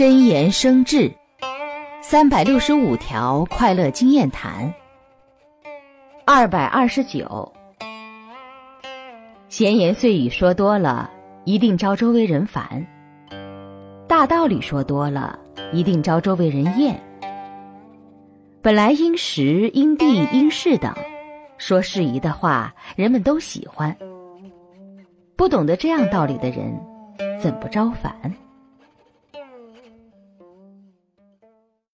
真言生智，三百六十五条快乐经验谈。二百二十九，闲言碎语说多了，一定招周围人烦；大道理说多了，一定招周围人厌。本来因时、因地、因事等，说适宜的话，人们都喜欢。不懂得这样道理的人，怎不招烦？